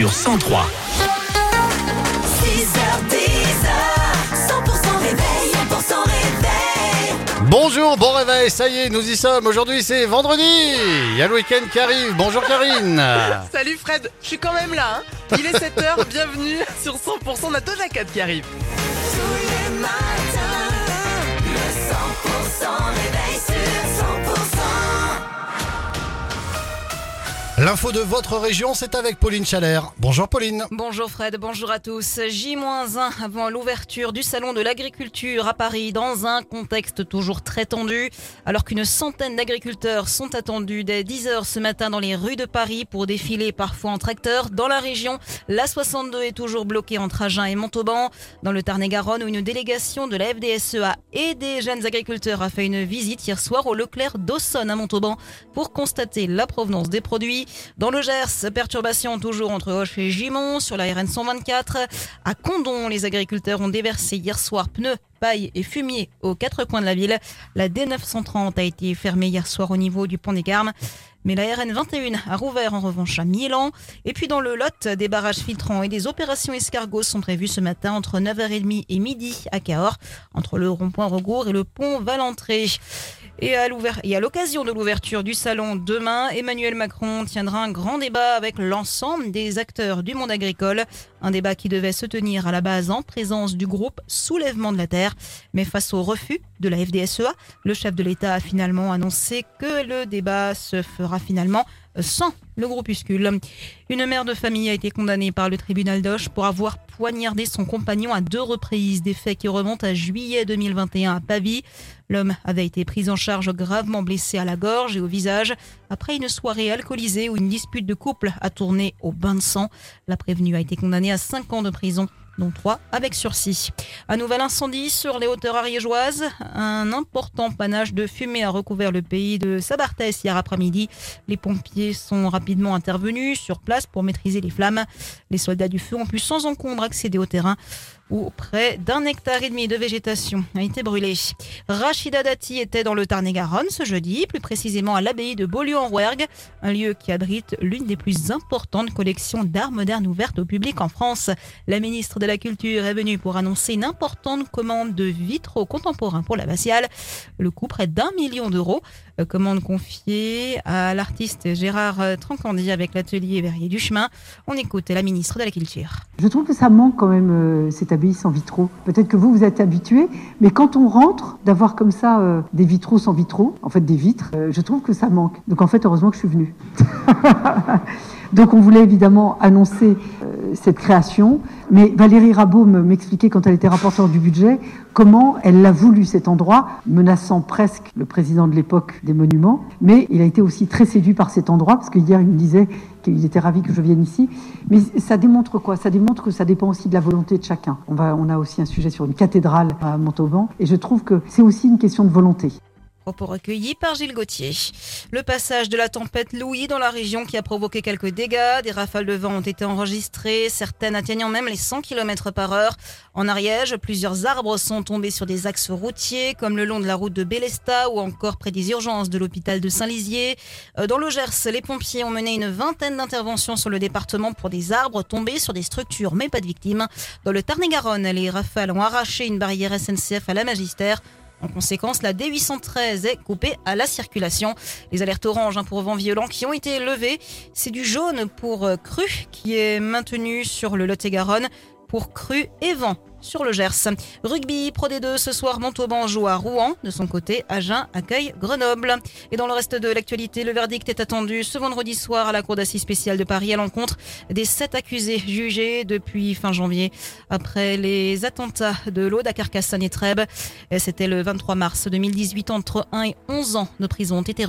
sur 103. 100% réveil, 100% réveil. Bonjour, bon réveil, ça y est, nous y sommes. Aujourd'hui c'est vendredi. Il y a le week-end qui arrive. Bonjour Karine. Salut Fred, je suis quand même là. hein. Il est 7h, bienvenue sur 100%. On a Cat qui arrive. Tous les matins, le 100% réveil sur L'info de votre région, c'est avec Pauline Chalère. Bonjour Pauline. Bonjour Fred, bonjour à tous. J-1 avant l'ouverture du salon de l'agriculture à Paris dans un contexte toujours très tendu. Alors qu'une centaine d'agriculteurs sont attendus dès 10h ce matin dans les rues de Paris pour défiler parfois en tracteur. Dans la région, la 62 est toujours bloquée entre Agen et Montauban. Dans le Tarn-et-Garonne où une délégation de la FDSEA et des jeunes agriculteurs a fait une visite hier soir au Leclerc d'Aussonne à Montauban pour constater la provenance des produits. Dans le Gers, perturbations toujours entre Hoche et Gimont sur la RN 124. À Condon, les agriculteurs ont déversé hier soir pneus, paille et fumier aux quatre coins de la ville. La D930 a été fermée hier soir au niveau du pont des Carmes. Mais la RN 21 a rouvert en revanche à Milan. Et puis dans le Lot, des barrages filtrants et des opérations escargots sont prévues ce matin entre 9h30 et midi à Cahors, entre le rond-point Regour et le pont Valentré. Et à, l'occasion de l'ouverture du salon demain, Emmanuel Macron tiendra un grand débat avec l'ensemble des acteurs du monde agricole. Un débat qui devait se tenir à la base en présence du groupe Soulèvement de la Terre. Mais face au refus de la FDSEA, le chef de l'État a finalement annoncé que le débat se fera finalement sans le groupuscule. Une mère de famille a été condamnée par le tribunal d'Auch pour avoir poignardé son compagnon à deux reprises, des faits qui remontent à juillet 2021 à Pavie. L'homme avait été pris en charge gravement blessé à la gorge et au visage après une soirée alcoolisée où une dispute de couple a tourné au bain de sang. La prévenue a été condamnée à 5 ans de prison dont 3 avec sursis. Un nouvel incendie sur les hauteurs ariégeoises. Un important panache de fumée a recouvert le pays de Sabartès hier après-midi. Les pompiers sont rapidement intervenus sur place pour maîtriser les flammes. Les soldats du feu ont pu sans encombre accéder au terrain où près d'un hectare et demi de végétation a été brûlée. Rachida Dati était dans le Tarn-et-Garonne ce jeudi, plus précisément à l'abbaye de Beaulieu-en-Rouergue, un lieu qui abrite l'une des plus importantes collections d'art moderne ouvertes au public en France. La ministre de la Culture est venue pour annoncer une importante commande de vitraux contemporains pour l'abbatiale. Le coût près d'un million d'euros. Euh, Commande confiée à l'artiste Gérard euh, Trancandi avec l'atelier Verrier du Chemin. On écoute la ministre de la Culture. Je trouve que ça manque quand même euh, cette abbaye sans vitraux. Peut-être que vous, vous êtes habitués, mais quand on rentre, d'avoir comme ça euh, des vitraux sans vitraux, en fait des vitres, je trouve que ça manque. Donc en fait, heureusement que je suis venue. Donc on voulait évidemment annoncer euh, cette création, mais Valérie Rabault me- m'expliquait quand elle était rapporteure du budget comment elle l'a voulu cet endroit, menaçant presque le président de l'époque des monuments, mais il a été aussi très séduit par cet endroit, parce que hier il me disait qu'il était ravi que je vienne ici. Mais ça démontre quoi? Ça démontre que ça dépend aussi de la volonté de chacun. On, va, on a aussi un sujet sur une cathédrale à Montauban, et je trouve que c'est aussi une question de volonté. Propos recueillis par Gilles Gauthier. Le passage de la tempête Louis dans la région qui a provoqué quelques dégâts. Des rafales de vent ont été enregistrées, certaines atteignant même les 100 km par heure. En Ariège, plusieurs arbres sont tombés sur des axes routiers, comme le long de la route de Bélesta ou encore près des urgences de l'hôpital de Saint-Lizier. Euh, Dans le Gers, les pompiers ont mené une vingtaine d'interventions sur le département pour des arbres tombés sur des structures, mais pas de victimes. Dans le Tarn-et-Garonne, les rafales ont arraché une barrière SNCF à la Magistère. En conséquence, la D813 est coupée à la circulation. Les alertes oranges hein, pour vent violent qui ont été levées. C'est du jaune pour euh, cru qui est maintenu sur le Lot-et-Garonne pour cru et vent sur le Gers. Rugby Pro D2 ce soir, Montauban joue à Rouen. De son côté, Agen accueille Grenoble. Et dans le reste de l'actualité, le verdict est attendu ce vendredi soir à la Cour d'assises spéciale de Paris à l'encontre des sept accusés jugés depuis fin janvier après les attentats de l'Aude à Carcassonne et Trèbes. C'était le 23 mars 2018. Entre 1 et 11 ans de prison ont été